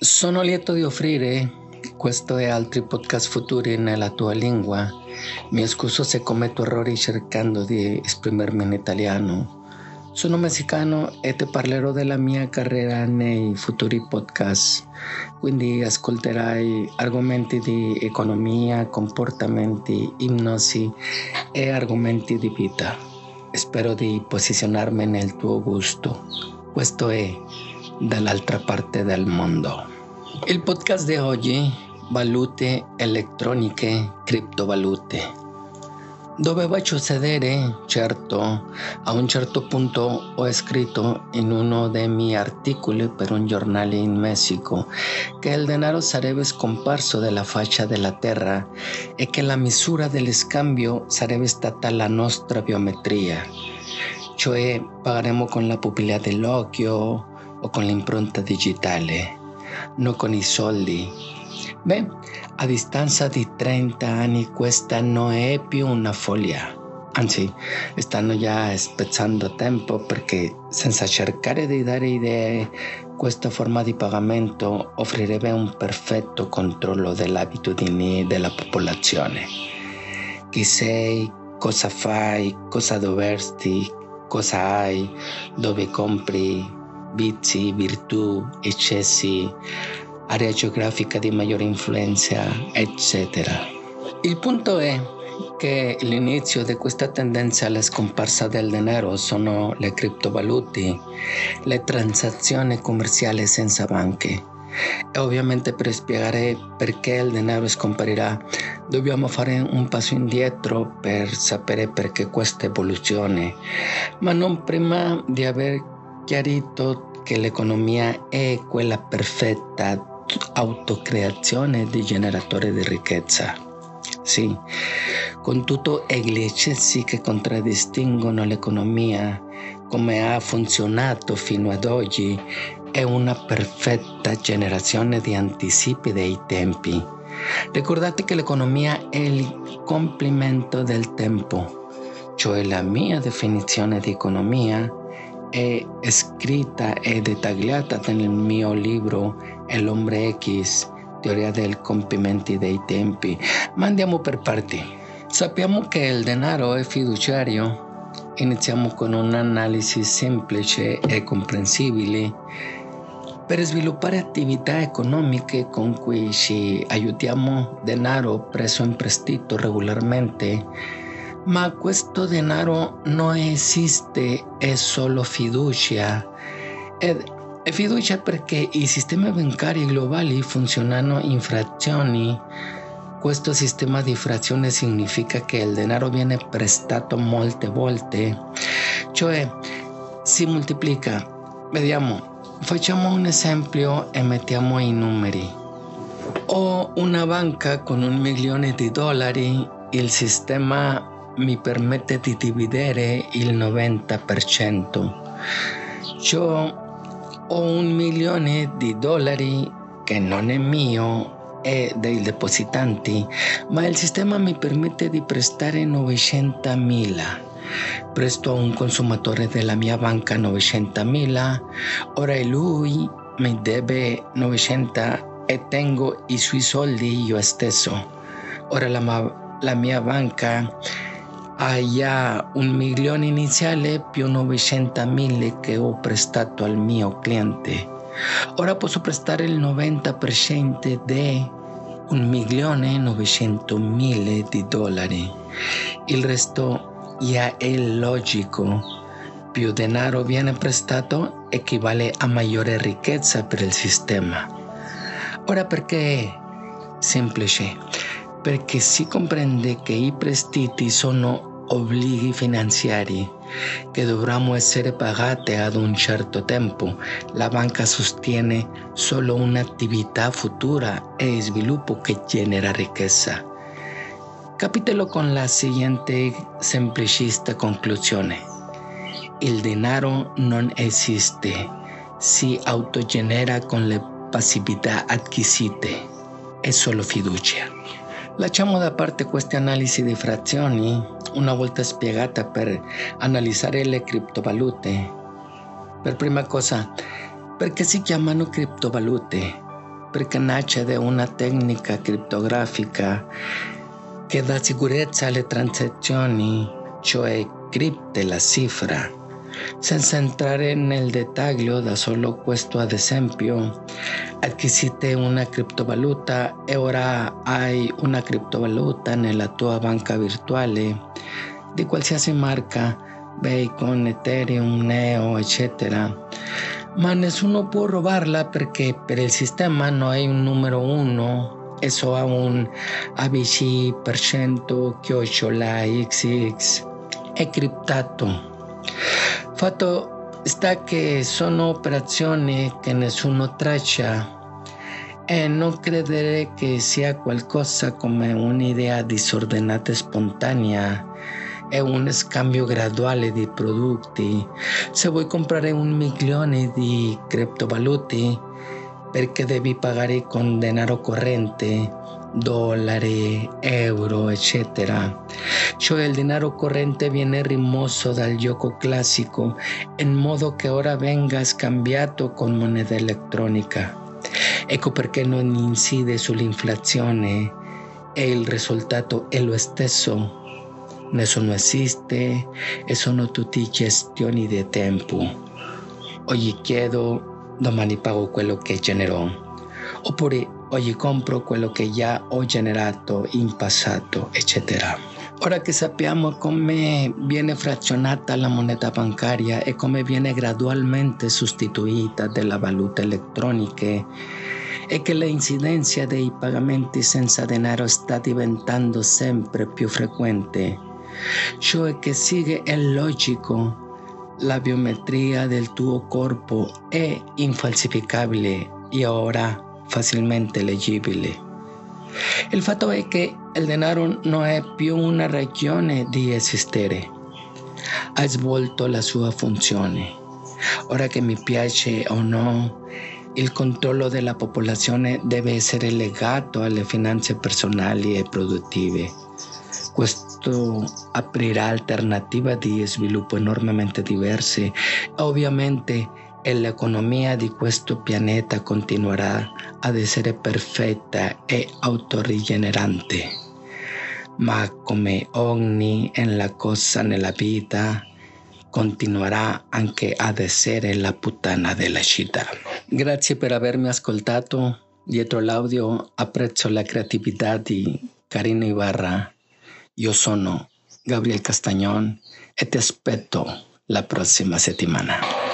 Sono lieto di offrire questo e altri podcast futuri nella tua lingua. Mi scuso se commetto errori cercando di esprimermi in italiano. Sono messicano e ti parlerò della mia carriera nei futuri podcast, quindi ascolterai argomenti di economia, comportamenti, ipnosi e argomenti di vita. Spero di posizionarmi nel tuo gusto. Questo è dall'altra parte del mondo. Il podcast di oggi, valute elettroniche, criptovalute. Doveva succedere, certo, a un certo punto ho scritto in uno dei miei articoli per un giornale in Messico che il denaro sarebbe scomparso dalla faccia della terra e che la misura dello scambio sarebbe stata la nostra biometria, cioè pagheremo con la pupilla dell'occhio, o con l'impronta digitale, non con i soldi. Beh, a distanza di 30 anni questa non è più una follia. Anzi, stanno già spezzando tempo perché senza cercare di dare idee, questa forma di pagamento offrirebbe un perfetto controllo delle abitudini della popolazione. Chi sei, cosa fai, cosa dovresti, cosa hai, dove compri, vizi, virtù, eccessi, area geografica di maggiore influenza, eccetera. Il punto è che l'inizio di questa tendenza alla scomparsa del denaro sono le criptovalute, le transazioni commerciali senza banche. E ovviamente per spiegare perché il denaro scomparirà dobbiamo fare un passo indietro per sapere perché questa evoluzione, ma non prima di aver chiarito che l'economia è quella perfetta autocreazione di generatore di ricchezza. Sì, con tutto gli eccessi che contraddistinguono l'economia, come ha funzionato fino ad oggi, è una perfetta generazione di anticipi dei tempi. Ricordate che l'economia è il complimento del tempo, cioè la mia definizione di economia è scritta e dettagliata nel mio libro El hombre X, teoria del compimento dei tempi. Ma andiamo per parti. Sappiamo che il denaro è fiduciario. Iniziamo con un'analisi semplice e comprensibile per sviluppare attività economiche con cui ci aiutiamo denaro preso in prestito regolarmente ma questo denaro non esiste, è solo fiducia. Ed è fiducia perché i sistemi bancari globali funzionano in frazioni. Questo sistema di frazione significa che il denaro viene prestato molte volte, cioè si moltiplica. Vediamo, facciamo un esempio e mettiamo i numeri. Ho una banca con un milione di dollari, il sistema mi permette di dividere il 90%. Io ho un milione di dollari che non è mio, è dei depositanti, ma il sistema mi permette di prestare 900 mila. Presto a un consumatore della mia banca 900 mila, ora lui mi deve 900 e tengo i suoi soldi io stesso. Ora la, la mia banca un milione iniziale più 900.000 che ho prestato al mio cliente. Ora posso prestare il 90% di un milione e 900.000 di dollari. Il resto già è logico. Più denaro viene prestato equivale a maggiore ricchezza per il sistema. Ora perché semplice? Perché si comprende che i prestiti sono obblighi finanziari che dovranno essere pagati ad un certo tempo. La banca sostiene solo un'attività futura e sviluppo che genera ricchezza. Capitelo con la seguente semplicista conclusione. Il denaro non esiste, si autogenera con le passività acquisite, è solo fiducia. Lasciamo da parte queste analisi di frazioni una volta spiegata per analizzare le criptovalute. Per prima cosa, perché si chiamano criptovalute? perché nasce da una tecnica criptografica che dà sicurezza alle transazioni, cioè cripte la cifra. Senza entrare nel dettaglio, da solo questo ad esempio, acquisite una criptovaluta e ora hai una criptovaluta nella tua banca virtuale di qualsiasi marca, Bacon, Ethereum, Neo, eccetera. Ma nessuno può robarla perché per il sistema non hai un numero uno, eso ha un ABC% chiocciola XX, è criptato. Fatto sta che sono operazioni che nessuno traccia e non credere che sia qualcosa come un'idea disordinata e spontanea è un scambio graduale di prodotti. Se vuoi comprare un milione di criptovalute, perché devi pagare con denaro corrente, dollari, euro, eccetera. Cioè il denaro corrente viene rimosso dal gioco classico in modo che ora venga scambiato con moneta elettronica. Ecco perché non incide sull'inflazione e il risultato è lo stesso nessuno esiste e sono tutti gestioni di tempo. Oggi chiedo, domani pago quello che generò. Oppure oggi compro quello che già ho generato in passato, eccetera. Ora che sappiamo come viene frazionata la moneta bancaria e come viene gradualmente sostituita dalla valuta elettronica e che l'incidenza dei pagamenti senza denaro sta diventando sempre più frequente, cioè che sigue il logico. La biometria del tuo corpo è infalsificabile e ora facilmente leggibile. Il fatto è che il denaro non è più una ragione di esistere, ha svolto la sua funzione. Ora che mi piace o no, il controllo della popolazione deve essere legato alle finanze personali e produttive. Questo aprirà alternative di sviluppo enormemente diverse. Ovviamente l'economia di questo pianeta continuerà ad essere perfetta e autorigenerante. Ma come ogni la cosa nella vita, continuerà anche ad essere la puttana della città. Grazie per avermi ascoltato. Dietro l'audio apprezzo la creatività di Carino Ibarra. Io sono Gabriel Castagnon e ti aspetto la prossima settimana.